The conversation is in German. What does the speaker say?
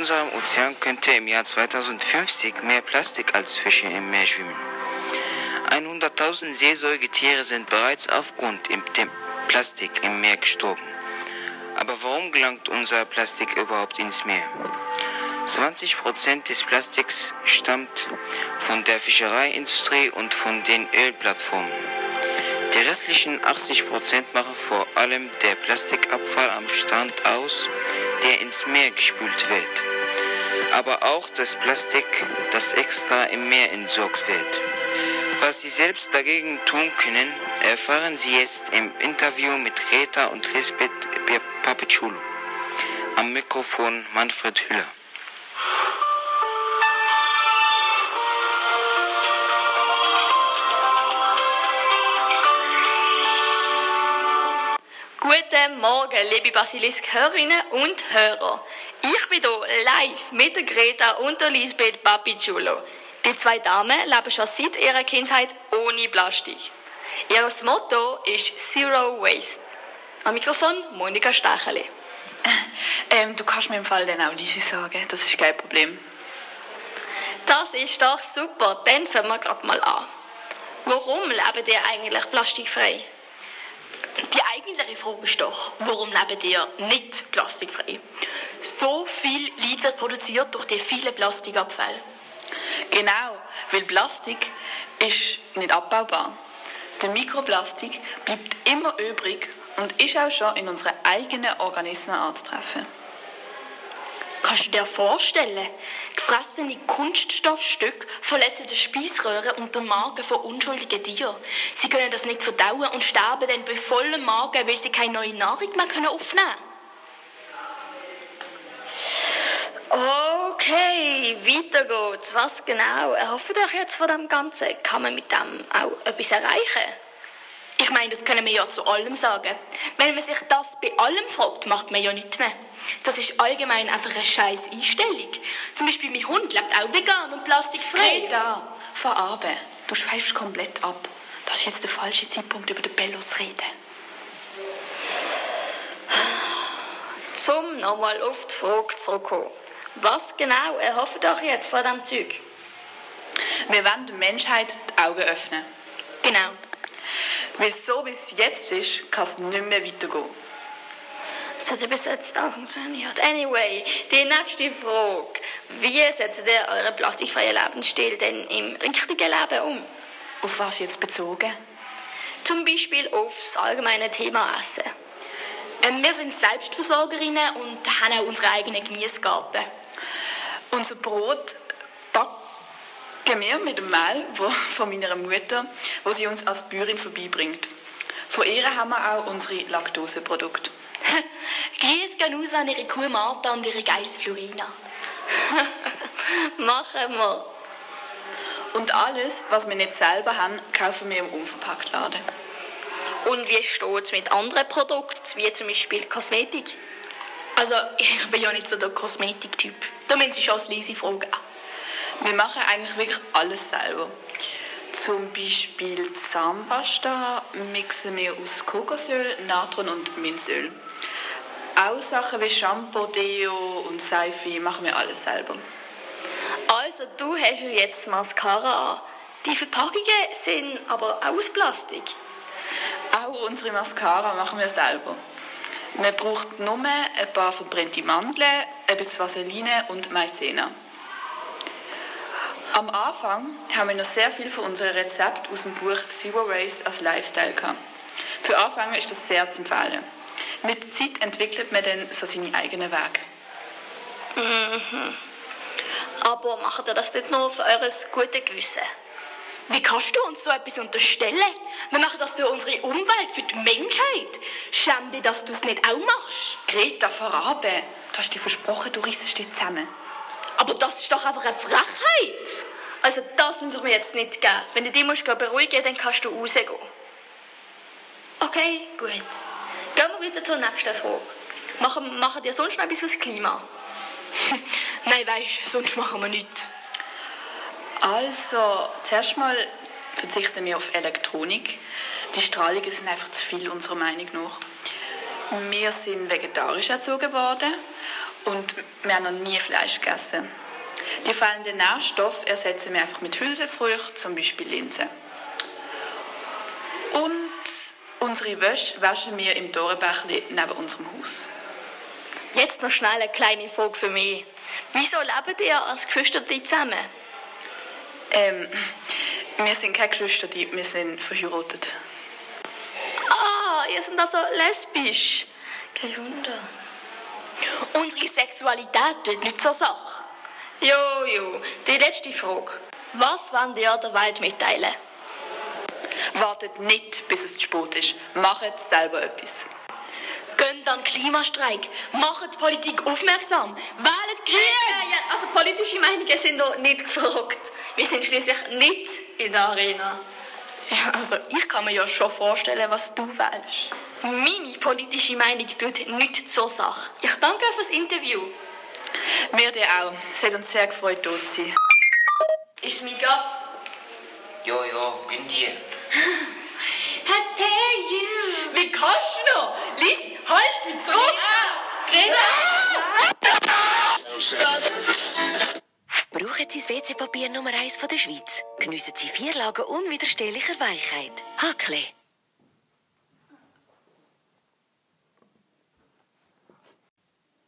unserem Ozean könnte im Jahr 2050 mehr Plastik als Fische im Meer schwimmen. 100.000 Seesäugetiere sind bereits aufgrund dem Plastik im Meer gestorben. Aber warum gelangt unser Plastik überhaupt ins Meer? 20% des Plastiks stammt von der Fischereiindustrie und von den Ölplattformen. Die restlichen 80% machen vor allem der Plastikabfall am Strand aus, der ins Meer gespült wird. Aber auch das Plastik, das extra im Meer entsorgt wird. Was Sie selbst dagegen tun können, erfahren Sie jetzt im Interview mit Rita und Lisbeth Papichulo. Am Mikrofon Manfred Hüller. Guten Morgen, liebe Basilisk-Hörerinnen und Hörer. Ich bin hier live mit der Greta und der Lisbeth Papichulo. Die zwei Damen leben schon seit ihrer Kindheit ohne Plastik. Ihr Motto ist Zero Waste. Am Mikrofon Monika Stacheli. Ähm, du kannst mir im Fall dann auch Lisi sagen, das ist kein Problem. Das ist doch super, dann fangen wir gerade mal an. Warum lebt ihr eigentlich plastikfrei? Eigentliche Frage ist doch, warum lebt ihr nicht plastikfrei? So viel Leid wird produziert durch die vielen Plastikabfälle. Genau, weil Plastik ist nicht abbaubar. Der Mikroplastik bleibt immer übrig und ist auch schon in unseren eigenen Organismen anzutreffen. Kannst du dir vorstellen, gefressene Kunststoffstücke verletzen die Speiseröhre und den Magen von unschuldigen Tieren. Sie können das nicht verdauen und sterben dann bei vollem Magen, weil sie keine neue Nahrung mehr aufnehmen können. Okay, weiter geht's. Was genau erhofft euch jetzt von dem Ganzen? Kann man mit dem auch etwas erreichen? Ich meine, das können wir ja zu allem sagen. Wenn man sich das bei allem fragt, macht man ja nichts mehr. Das ist allgemein einfach eine scheiß Einstellung. Zum Beispiel mein Hund lebt auch vegan und plastikfrei. Hey, da, verarbe. Du schweifst komplett ab. Das ist jetzt der falsche Zeitpunkt, über den Bello zu reden. Zum nochmal auf die Frage zurückkommen. Was genau erhofft euch jetzt von diesem Zeug? Wir wollen der Menschheit die Augen öffnen. Genau. Weil so wie es jetzt ist, kann es nicht mehr weitergehen. Das hat ja bis jetzt auch funktioniert. Anyway, die nächste Frage. Wie setzt ihr euren plastikfreien Lebensstil denn im richtigen Leben um? Auf was jetzt bezogen? Zum Beispiel auf das allgemeine Thema Essen. Ähm, wir sind Selbstversorgerinnen und haben auch unseren eigenen Gemüsegarten. Unser Brot backen wir mit dem Mehl von meiner Mutter, wo sie uns als Bäuerin vorbeibringt. Von ihr haben wir auch unsere Laktoseprodukte. Grüß gehen aus an ihre Kuh Martha und ihre Geiss Florina. Machen wir. Und alles, was wir nicht selber haben, kaufen wir im Unverpacktladen. Und wie steht es mit anderen Produkten, wie zum Beispiel Kosmetik? Also, ich bin ja nicht so der Kosmetiktyp. Da müssen Sie schon als leise fragen. Wir machen eigentlich wirklich alles selber. Zum Beispiel Zahnpasta mixen wir aus Kokosöl, Natron und Minzöl. Auch Sachen wie Shampoo, Deo und Seife machen wir alles selber. Also du hast jetzt Mascara an. Die Verpackungen sind aber auch aus Plastik. Auch unsere Mascara machen wir selber. Man braucht nur ein paar verbrannte Mandeln, ein bisschen Vaseline und Maizena. Am Anfang haben wir noch sehr viel von unseren Rezepten aus dem Buch Zero Waste als Lifestyle gehabt. Für Anfänger ist das sehr zu empfehlen. Mit der Zeit entwickelt man dann so seine eigenen Wege. Mhm. Aber macht ihr das nicht nur für eures gute Gewissen? Wie kannst du uns so etwas unterstellen? Wir machen das für unsere Umwelt, für die Menschheit. Schäm dich, dass du es nicht auch machst. Greta, verrabe. Du hast dir versprochen, du rissest dich zusammen. Aber das ist doch einfach eine Frechheit. Also das muss ich mir jetzt nicht geben. Wenn du dich musst beruhigen musst, dann kannst du rausgehen. Okay, gut. Gehen wir wieder zur nächsten Frage. Machen, machen dir sonst noch etwas fürs Klima? Nein, weißt du, sonst machen wir nichts. Also, zuerst mal verzichten wir auf Elektronik. Die Strahlungen sind einfach zu viel, unserer Meinung nach. Wir sind vegetarisch erzogen worden und wir haben noch nie Fleisch gegessen. Die fehlenden Nährstoffe ersetzen wir einfach mit Hülsenfrüchten, zum Beispiel Linsen. Und unsere Wäsche waschen wir im Torenbächli neben unserem Haus. Jetzt noch schnell eine kleine Frage für mich. Wieso lebt ihr als Geschwister zusammen? Ähm, wir sind keine Geschwister, wir sind verheiratet. Ihr seid also lesbisch. Kein Wunder. Unsere Sexualität tut nicht zur Sache. Jo, jo. Die letzte Frage. Was wollt ihr der Welt mitteilen? Wartet nicht, bis es zu spät ist. Macht selber etwas. Gönnt an Klimastreik, macht die Politik aufmerksam, wählt Grün! Ja, ja, also politische Meinungen sind doch nicht gefragt. Wir sind schließlich nicht in der Arena. Ja, also ich kann mir ja schon vorstellen, was du wählst. Meine politische Meinung tut nichts zur Sache. Ich danke fürs Interview. Wir dir auch. Es hat uns sehr gefreut, dort zu sein. Ist mein ab? Jo, jo, gönn dir. Hätte you! Wie kannst du noch? Lisi, halt mich zurück! Brauchen Sie das WC-Papier Nummer 1 von der Schweiz? Geniessen Sie vier Lagen unwiderstehlicher Weichheit. Hakle.